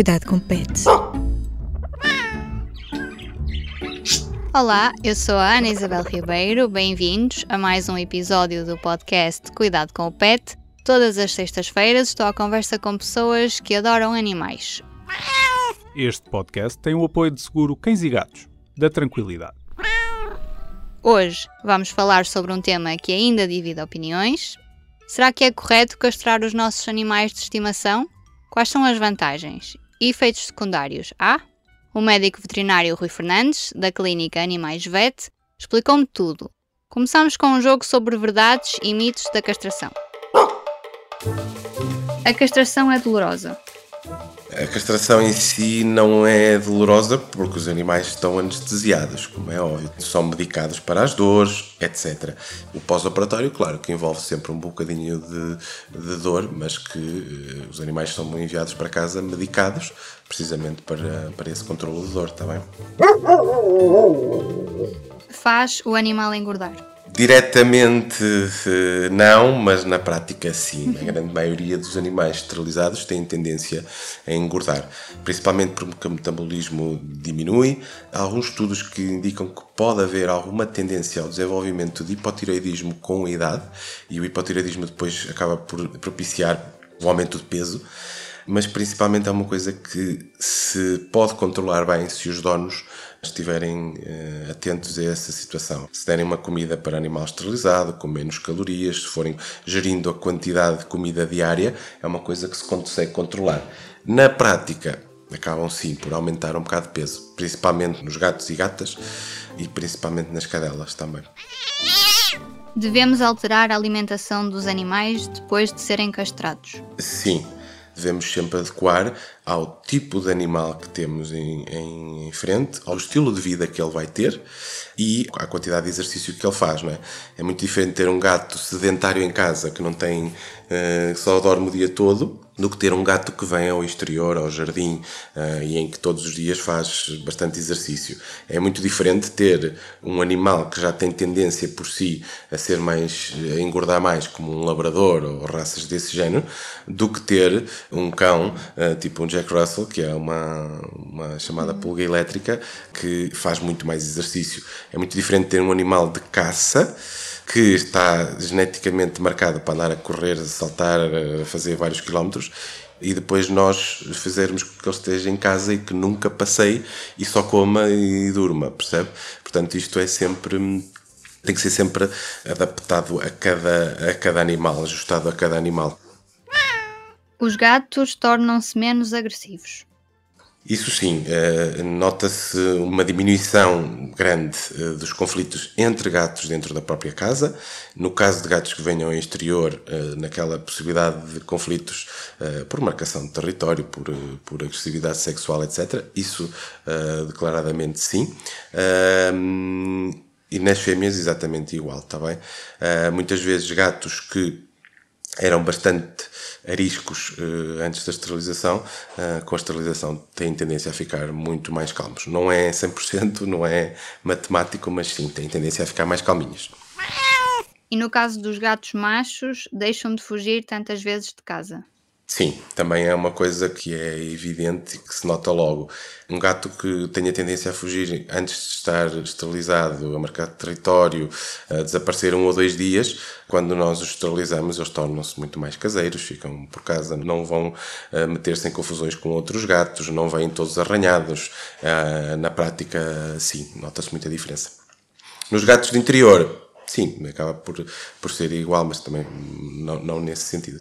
Cuidado com pets. Olá, eu sou a Ana Isabel Ribeiro. Bem-vindos a mais um episódio do podcast Cuidado com o Pet. Todas as sextas-feiras estou à conversa com pessoas que adoram animais. Este podcast tem o apoio de seguro Cães e Gatos, da Tranquilidade. Hoje vamos falar sobre um tema que ainda divide opiniões. Será que é correto castrar os nossos animais de estimação? Quais são as vantagens? Efeitos secundários? Há? O médico veterinário Rui Fernandes, da clínica Animais Vet, explicou-me tudo. Começamos com um jogo sobre verdades e mitos da castração. A castração é dolorosa. A castração em si não é dolorosa porque os animais estão anestesiados, como é óbvio. São medicados para as dores, etc. O pós-operatório, claro, que envolve sempre um bocadinho de, de dor, mas que eh, os animais são enviados para casa medicados, precisamente para, para esse controle de dor, está bem? Faz o animal engordar. Diretamente eh, não, mas na prática sim. A grande maioria dos animais esterilizados têm tendência a engordar, principalmente porque o metabolismo diminui. Há alguns estudos que indicam que pode haver alguma tendência ao desenvolvimento de hipotireoidismo com a idade e o hipotireoidismo depois acaba por propiciar o aumento de peso mas principalmente é uma coisa que se pode controlar bem se os donos estiverem uh, atentos a essa situação. Se derem uma comida para animal esterilizado, com menos calorias, se forem gerindo a quantidade de comida diária, é uma coisa que se consegue controlar. Na prática, acabam sim por aumentar um bocado de peso, principalmente nos gatos e gatas e principalmente nas cadelas também. Devemos alterar a alimentação dos animais depois de serem castrados? Sim devemos sempre adequar ao tipo de animal que temos em, em, frente, ao estilo de vida que ele vai ter e à quantidade de exercício que ele faz, não é? É muito diferente ter um gato sedentário em casa que não tem, uh, só dorme o dia todo, do que ter um gato que vem ao exterior, ao jardim, uh, e em que todos os dias faz bastante exercício. É muito diferente ter um animal que já tem tendência por si a ser mais, a engordar mais, como um labrador ou raças desse género, do que ter um cão, uh, tipo um Jack Russell, que é uma, uma chamada pulga elétrica, que faz muito mais exercício. É muito diferente ter um animal de caça, que está geneticamente marcado para andar a correr, a saltar, a fazer vários quilómetros, e depois nós fizermos com que ele esteja em casa e que nunca passei e só coma e durma, percebe? Portanto, isto é sempre tem que ser sempre adaptado a cada, a cada animal, ajustado a cada animal. Os gatos tornam-se menos agressivos. Isso sim, uh, nota-se uma diminuição grande uh, dos conflitos entre gatos dentro da própria casa. No caso de gatos que venham ao exterior, uh, naquela possibilidade de conflitos por marcação de território, por, por agressividade sexual, etc. Isso declaradamente sim. e nas fêmeas, exatamente igual, está bem? muitas vezes gatos que eram bastante ariscos uh, antes da esterilização, uh, com a esterilização têm tendência a ficar muito mais calmos. Não é 100%, não é matemático, mas sim, têm tendência a ficar mais calminhos. E no caso dos gatos machos, deixam de fugir tantas vezes de casa? Sim, também é uma coisa que é evidente e que se nota logo. Um gato que tenha tendência a fugir antes de estar esterilizado, a marcar território, a desaparecer um ou dois dias, quando nós os esterilizamos, eles tornam-se muito mais caseiros, ficam por casa, não vão uh, meter-se em confusões com outros gatos, não vêm todos arranhados. Uh, na prática, sim, nota-se muita diferença. Nos gatos de interior, sim, acaba por, por ser igual, mas também não, não nesse sentido.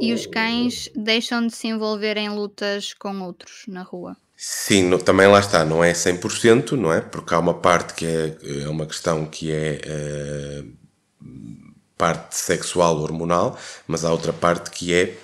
E os cães deixam de se envolver em lutas com outros na rua? Sim, no, também lá está, não é 100%, não é? Porque há uma parte que é, é uma questão que é uh, parte sexual, hormonal, mas há outra parte que é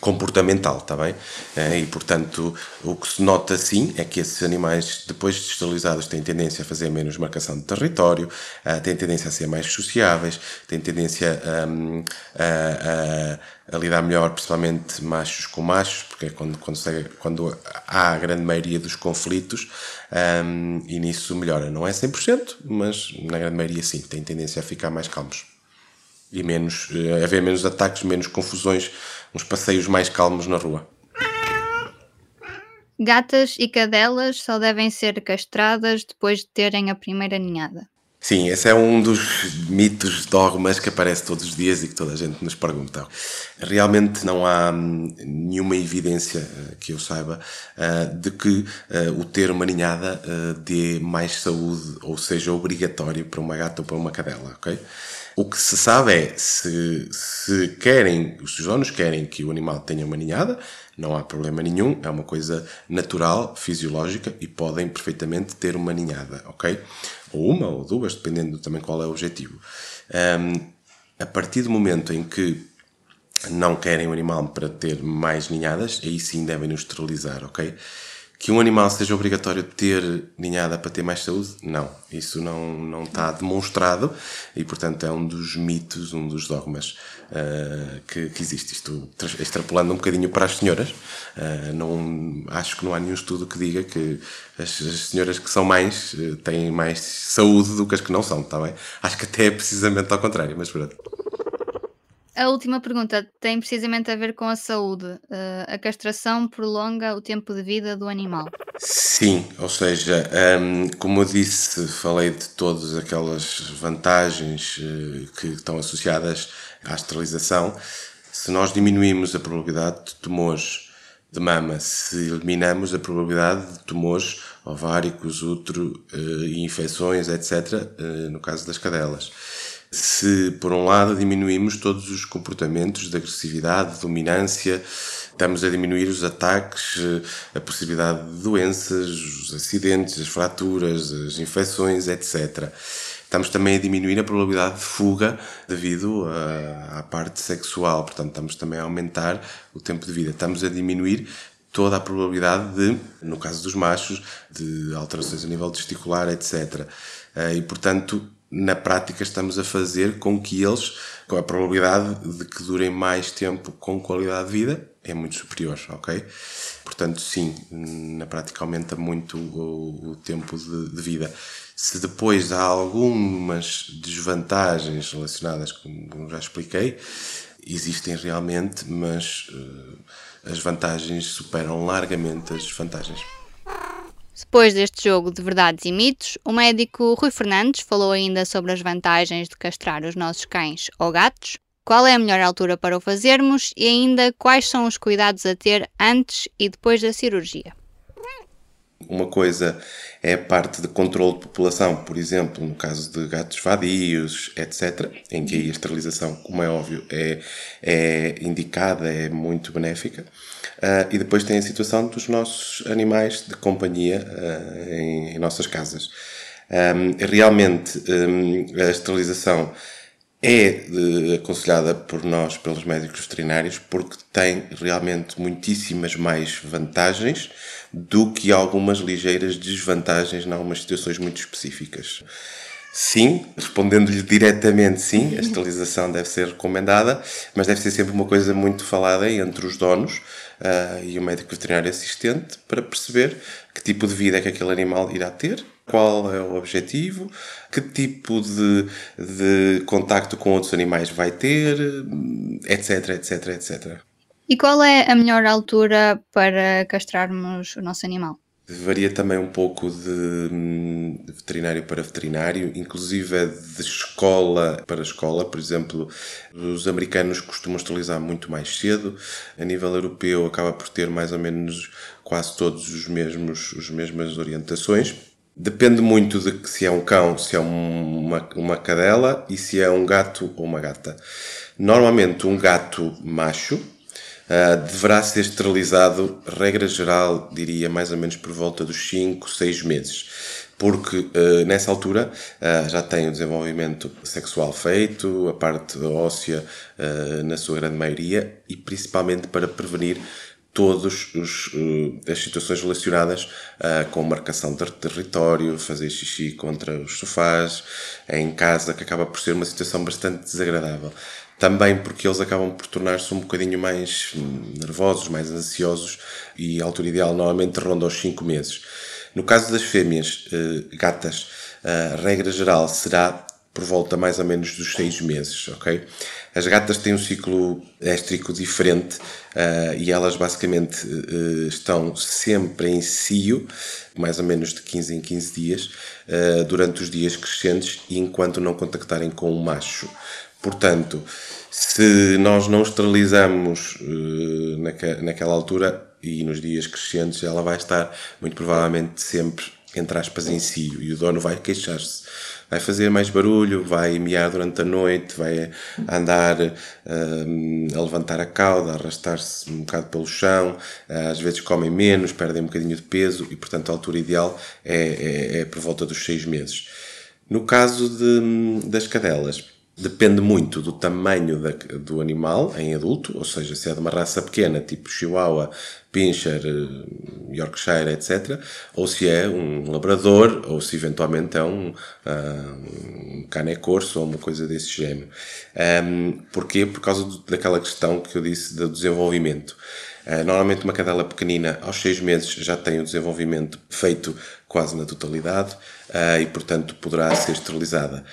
comportamental, está bem? Eh, e, portanto, o que se nota sim é que esses animais, depois de esterilizados, têm tendência a fazer menos marcação de território, eh, têm tendência a ser mais sociáveis, têm tendência um, a, a, a, lidar melhor, principalmente machos com machos, porque é quando, quando, quando há a grande maioria dos conflitos, um, e nisso melhora. Não é 100%, mas na grande maioria sim, têm tendência a ficar mais calmos. E menos, eh, haver menos ataques, menos confusões, uns passeios mais calmos na rua. Gatas e cadelas só devem ser castradas depois de terem a primeira ninhada. Sim, esse é um dos mitos, dogmas que aparece todos os dias e que toda a gente nos pergunta. Realmente não há hum, nenhuma evidência eh, que eu saiba eh, de que eh, o ter uma ninhada dê mais saúde ou seja obrigatório para uma gata ou para uma cadela, ok? O que se sabe é se, se querem, os donos querem que o animal tenha uma ninhada, não há problema nenhum, é uma coisa natural, fisiológica e podem perfeitamente ter uma ninhada, ok? Ou uma ou duas, dependendo também qual é o objetivo. Um, a partir do momento em que não querem o animal para ter mais ninhadas, aí sim devem nos esterilizar, ok? Que um animal seja obrigatório ter ninhada para ter mais saúde? Não. Isso não, não está demonstrado e, portanto, é um dos mitos, um dos dogmas uh, que, que, existe. Isto extrapolando um bocadinho para as senhoras. Uh, não, acho que não há nenhum estudo que diga que as, as senhoras que são mães uh, têm mais saúde do que as que não são, está bem? Acho que até é precisamente ao contrário, mas pronto. A última pergunta tem precisamente a ver com a saúde. Uh, a castração prolonga o tempo de vida do animal? Sim, ou seja, um, como eu disse, falei de todas aquelas vantagens uh, que estão associadas à esterilização. Se nós diminuímos a probabilidade de tumores de mama, se eliminamos a probabilidade de tumores ováricos, útero uh, e infecções, etc., no caso das cadelas se, por um lado, diminuímos todos os comportamentos de agressividade, de dominância, estamos a diminuir os ataques, a possibilidade de doenças, os acidentes, as fraturas, as infecções, etc. Estamos também a diminuir a probabilidade de fuga devido à, à parte sexual, portanto, estamos também a aumentar o tempo de vida. Estamos a diminuir toda a probabilidade de, no caso dos machos, de alterações a nível testicular, etc. Eh, e, portanto, na prática estamos a fazer com que eles, com a probabilidade de que durem mais tempo com qualidade de vida, é muito superior, ok? Portanto, sim, na prática aumenta muito o, o tempo de, de, vida. Se depois há algumas desvantagens relacionadas, como já expliquei, existem realmente, mas uh, as vantagens superam largamente as desvantagens. Depois deste jogo de verdades e mitos, o médico Rui Fernandes falou ainda sobre as vantagens de castrar os nossos cães ou gatos, qual é a melhor altura para o fazermos e ainda quais são os cuidados a ter antes e depois da cirurgia. Uma coisa é a parte de controle de população, por exemplo, no caso de gatos vadios, etc., em que a esterilização, como é óbvio, é, é indicada, é muito benéfica. Uh, e depois tem a situação dos nossos animais de companhia uh, em, em, nossas casas. Um, realmente, um, a esterilização é uh, aconselhada por nós, pelos médicos veterinários, porque tem realmente muitíssimas mais vantagens do que algumas ligeiras desvantagens em algumas situações muito específicas. Sim, respondendo-lhe diretamente, sim, a esterilização deve ser recomendada, mas deve ser sempre uma coisa muito falada entre os donos uh, e o médico veterinário assistente para perceber que tipo de vida é que aquele animal irá ter, qual é o objetivo, que tipo de, de contacto com outros animais vai ter, etc, etc, etc. E qual é a melhor altura para castrarmos o nosso animal? Varia também um pouco de, veterinário para veterinário, inclusive de escola para escola. Por exemplo, os americanos costumam esterilizar muito mais cedo. A nível europeu acaba por ter mais ou menos quase todos os mesmos as mesmas orientações. Depende muito de se é um cão, se é uma, uma cadela e se é um gato ou uma gata. Normalmente um gato macho Uh, deverá ser esterilizado, regra geral, diria mais ou menos por volta dos 5, 6 meses. porque uh, nessa altura uh, já tem o desenvolvimento sexual feito, a parte óssea na sua grande maioria e principalmente para prevenir todas as situações relacionadas com marcação de território, fazer xixi contra os sofás, em casa, que acaba por ser uma situação bastante desagradável também porque eles acabam por tornar-se um bocadinho mais hum, nervosos, mais ansiosos e a altura ideal normalmente ronda aos 5 meses. No caso das fêmeas uh, gatas, a regra geral será por volta mais ou menos dos 6 meses, ok? As gatas têm um ciclo éstrico diferente uh, e elas basicamente uh, estão sempre em cio, mais ou menos de 15 em 15 dias, durante os dias crescentes e enquanto não contactarem com o macho. Portanto, se nós não esterilizamos uh, naque, naquela altura e nos dias crescentes, ela vai estar muito provavelmente sempre, entre aspas, em si e o dono vai queixar-se. Vai fazer mais barulho, vai miar durante a noite, vai andar uh, a levantar a cauda, a arrastar-se um bocado pelo chão, às vezes comem menos, perdem um bocadinho de peso e, portanto, a altura ideal é, é, é por volta dos seis meses. No caso de, das cadelas, Depende muito do tamanho da, do animal em adulto, ou seja, se é de uma raça pequena, tipo Chihuahua, Pinscher, eh, Yorkshire, etc., ou se é um labrador, ou se eventualmente é um, uh, um cane corso ou uma coisa desse género. Um, porquê? Por causa do, daquela questão que eu disse do desenvolvimento. Uh, normalmente uma cadela pequenina aos seis meses já tem o desenvolvimento feito quase na totalidade uh, e portanto poderá ser esterilizada.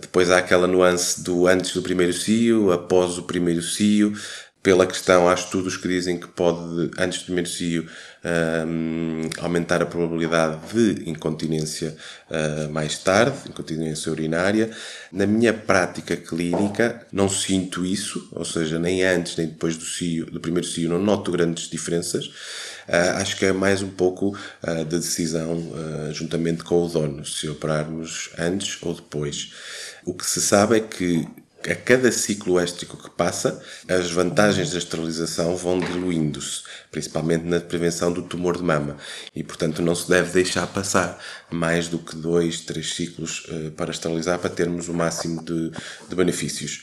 Depois há aquela nuance do antes do primeiro cio, após o primeiro cio. Pela questão, há estudos que dizem que pode, antes do primeiro cio, um, aumentar a probabilidade de incontinência uh, mais tarde, incontinência urinária. Na minha prática clínica, não sinto isso, ou seja, nem antes nem depois do, cio, do primeiro cio, não noto grandes diferenças. Uh, acho que é mais um pouco uh, de decisão uh, juntamente com o dono, se operarmos antes ou depois. O que se sabe é que a cada ciclo éstrico que passa, as vantagens da esterilização vão diluindo-se, principalmente na prevenção do tumor de mama. E, portanto, não se deve deixar passar mais do que dois, três ciclos para esterilizar para termos o máximo de, de benefícios.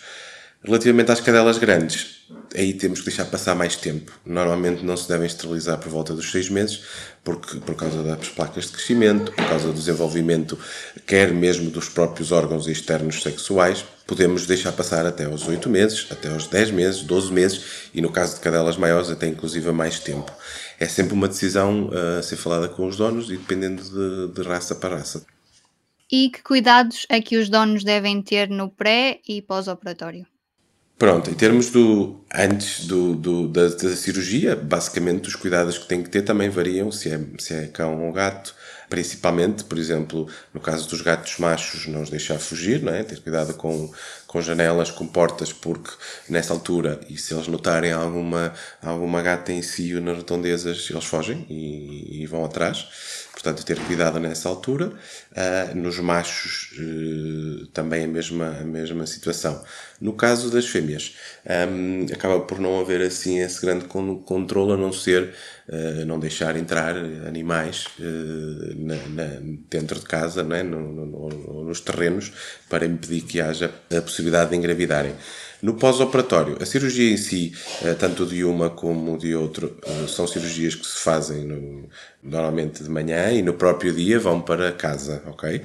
Relativamente às cadelas grandes, aí temos que deixar passar mais tempo. Normalmente não se devem esterilizar por volta dos seis meses, porque, por causa das placas de crescimento, por causa do desenvolvimento, quer mesmo dos próprios órgãos externos sexuais. Podemos deixar passar até aos oito meses, até aos dez meses, doze meses e, no caso de cadelas maiores, até inclusive mais tempo. É sempre uma decisão a ser falada com os donos e dependendo de, de raça para raça. E que cuidados é que os donos devem ter no pré e pós-operatório? Pronto, em termos do antes do, do da, da, cirurgia, basicamente os cuidados que tem que ter também variam se é, se é cão ou gato. Principalmente, por exemplo, no caso dos gatos machos, não os deixar fugir, não é? ter cuidado com, com janelas, com portas, porque nessa altura, e se eles notarem alguma, alguma gata em si nas redondezas, eles fogem e, e vão atrás. Portanto, ter cuidado nessa altura. Uh, nos machos, uh, também a mesma, a mesma situação. No caso das fêmeas, um, acaba por não haver assim esse grande controle, a não ser uh, não deixar entrar animais na, na, dentro de casa, não é? no, no, nos terrenos, para impedir que haja a possibilidade de engravidarem. No pós-operatório, a cirurgia em si, eh, tanto de uma como de outro, eh, são cirurgias que se fazem no, normalmente de manhã e no próprio dia vão para casa, ok?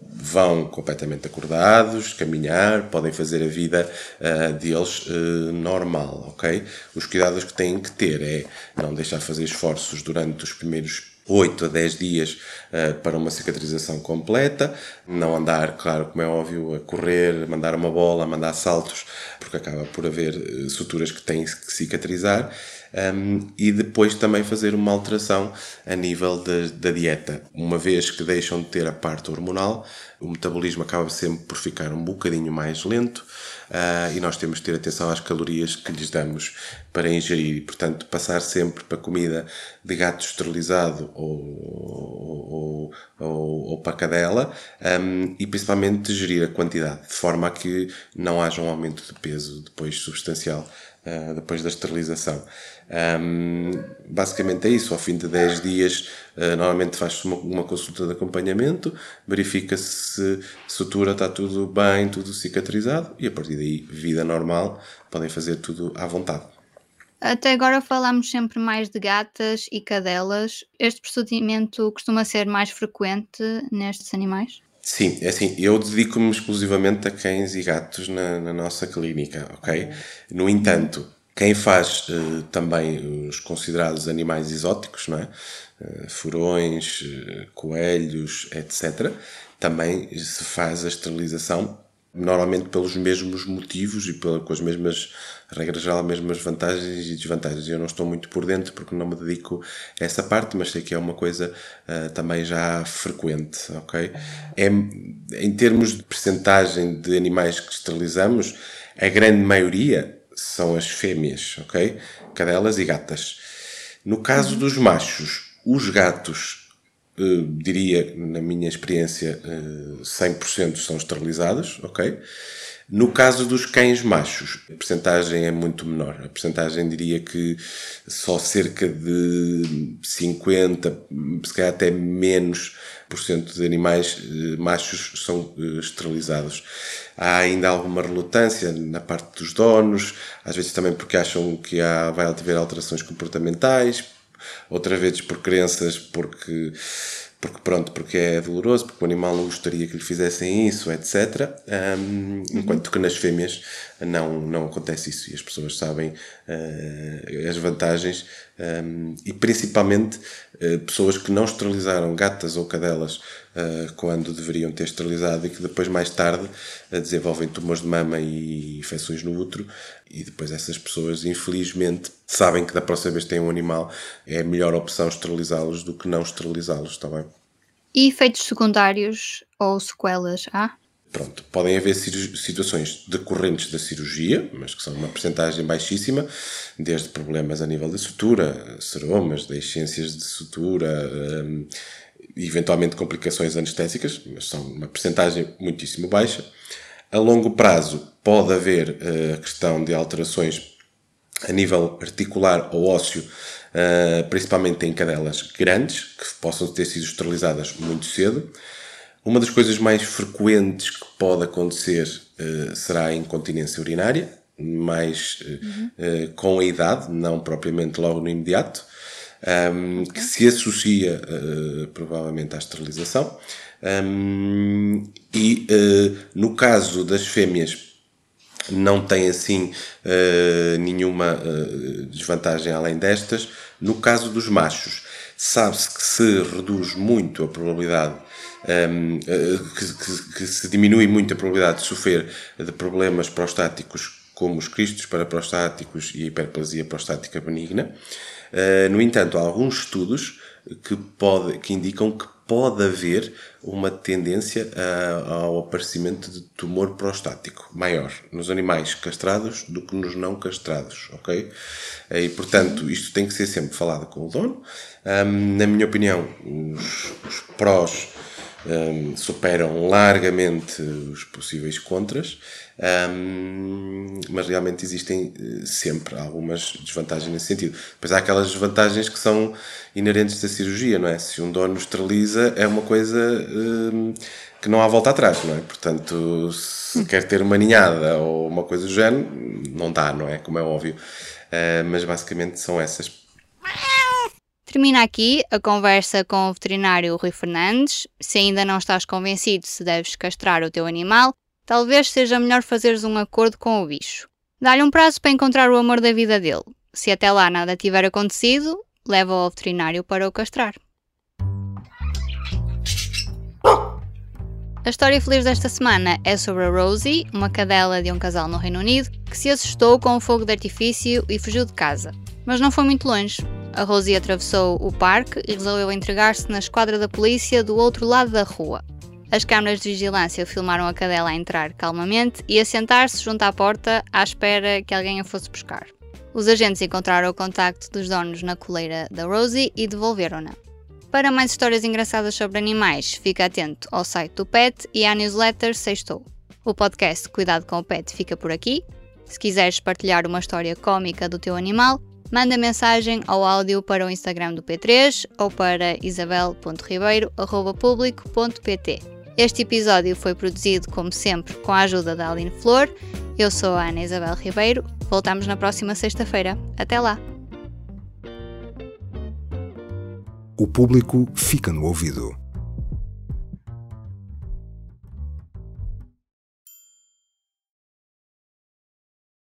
Vão completamente acordados, caminhar, podem fazer a vida uh, deles uh, normal, ok? Os cuidados que têm que ter é não deixar fazer esforços durante os primeiros 8 a 10 dias uh, para uma cicatrização completa, não andar, claro, como é óbvio, a correr, mandar uma bola, mandar saltos, porque acaba por haver uh, suturas que têm que cicatrizar, um, e depois também fazer uma alteração a nível de, da dieta. Uma vez que deixam de ter a parte hormonal, o metabolismo acaba sempre por ficar um bocadinho mais lento uh, e nós temos de ter atenção às calorias que lhes damos para ingerir. E, portanto, passar sempre para comida de gato esterilizado ou, ou, ou, ou para cadela um, e principalmente gerir a quantidade, de forma a que não haja um aumento de peso depois substancial uh, depois da esterilização. Um, basicamente é isso, ao fim de 10 dias, uh, normalmente faz-se uma, uma, consulta de acompanhamento, verifica-se se a sutura está tudo bem, tudo cicatrizado e a partir daí, vida normal, podem fazer tudo à vontade. Até agora falamos sempre mais de gatas e cadelas. Este procedimento costuma ser mais frequente nestes animais? Sim, é assim, eu dedico-me exclusivamente a cães e gatos na, na nossa clínica, ok? No entanto, quem faz uh, também os considerados animais exóticos, não é? Uh, furões, uh, coelhos, etc., também se faz a esterilização normalmente pelos mesmos motivos e pela, com as mesmas regras geral, as mesmas vantagens e desvantagens. Eu não estou muito por dentro porque não me dedico a essa parte, mas sei que é uma coisa uh, também já frequente, ok? É, em termos de percentagem de animais que esterilizamos, a grande maioria são as fêmeas, ok? Cadelas e gatas. No caso dos machos, os gatos Uh, diria, na minha experiência, uh, 100% são esterilizados, ok? No caso dos cães machos, a percentagem é muito menor. A percentagem diria que só cerca de 50, se calhar até menos por cento de animais uh, machos são esterilizados. Há ainda alguma relutância na parte dos donos, às vezes também porque acham que há, vai haver alterações comportamentais, outra vez por crenças, porque porque pronto, porque é doloroso, porque o animal não gostaria que lhe fizessem isso, etc. Um, enquanto que nas fêmeas não, não acontece isso e as pessoas sabem uh, as vantagens um, e principalmente uh, pessoas que não esterilizaram gatas ou cadelas quando deveriam ter esterilizado e que depois mais tarde desenvolvem tumores de mama e infecções no útero e depois essas pessoas infelizmente sabem que da próxima vez têm um animal é a melhor opção esterilizá-los do que não esterilizá-los, está bem? E efeitos secundários ou sequelas há? Pronto, podem haver situações decorrentes da cirurgia, mas que são uma percentagem baixíssima, desde problemas a nível de sutura, seromas, deiscências de sutura, um, eventualmente complicações anestésicas, mas são uma percentagem muitíssimo baixa. A longo prazo pode haver uh, a questão de alterações a nível articular ou ósseo, uh, principalmente em cadelas grandes, que possam ter sido esterilizadas muito cedo. Uma das coisas mais frequentes que pode acontecer uh, será a incontinência urinária, mais uhum. com a idade, não propriamente logo no imediato, um, que se associa provavelmente à esterilização. Um, e uh, no caso das fêmeas, não tem assim uh, nenhuma uh, desvantagem além destas. No caso dos machos, sabe-se que se reduz muito a probabilidade, um, que, que, que, se diminui muito a probabilidade de sofrer de problemas prostáticos como os cristos paraprostáticos e a hiperplasia prostática benigna. No entanto, há alguns estudos que, pode, que indicam que pode haver uma tendência a, ao aparecimento de tumor prostático maior nos animais castrados do que nos não castrados, ok? E, portanto, isto tem que ser sempre falado com o dono. Um, na minha opinião, os, os prós um, superam largamente os possíveis contras. Um, mas realmente existem eh, sempre algumas desvantagens nesse sentido. Depois há aquelas desvantagens que são inerentes da cirurgia, não é? Se um dono esteriliza, é uma coisa um, que não há volta atrás, não é? Portanto, se quer ter uma ninhada ou uma coisa do género, não dá, não é? Como é óbvio. Uh, mas basicamente são essas. Termina aqui a conversa com o veterinário Rui Fernandes. Se ainda não estás convencido se deves castrar o teu animal, talvez seja melhor fazeres um acordo com o bicho. Dá-lhe um prazo para encontrar o amor da vida dele. Se até lá nada tiver acontecido, leva-o ao veterinário para o castrar. A história feliz desta semana é sobre a Rosie, uma cadela de um casal no Reino Unido, que se assustou com o fogo de artifício e fugiu de casa. Mas não foi muito longe. A Rosie atravessou o parque e resolveu entregar-se na esquadra da polícia do outro lado da rua. As câmaras de vigilância filmaram a cadela a entrar calmamente e a sentar-se junto à porta à espera que alguém a fosse buscar. Os agentes encontraram o contacto dos donos na coleira da Rosie e devolveram-na. Para mais histórias engraçadas sobre animais, fica atento ao site do PET e à newsletter Sextou. O podcast Cuidado com o Pet fica por aqui. Se quiseres partilhar uma história cómica do teu animal, manda mensagem ao áudio para o Instagram do P3 ou para isabel.ribeiro.público.pt. Este episódio foi produzido, como sempre, com a ajuda da Aline Flor. Eu sou a Ana Isabel Ribeiro. Voltamos na próxima sexta-feira. Até lá! O público fica no ouvido.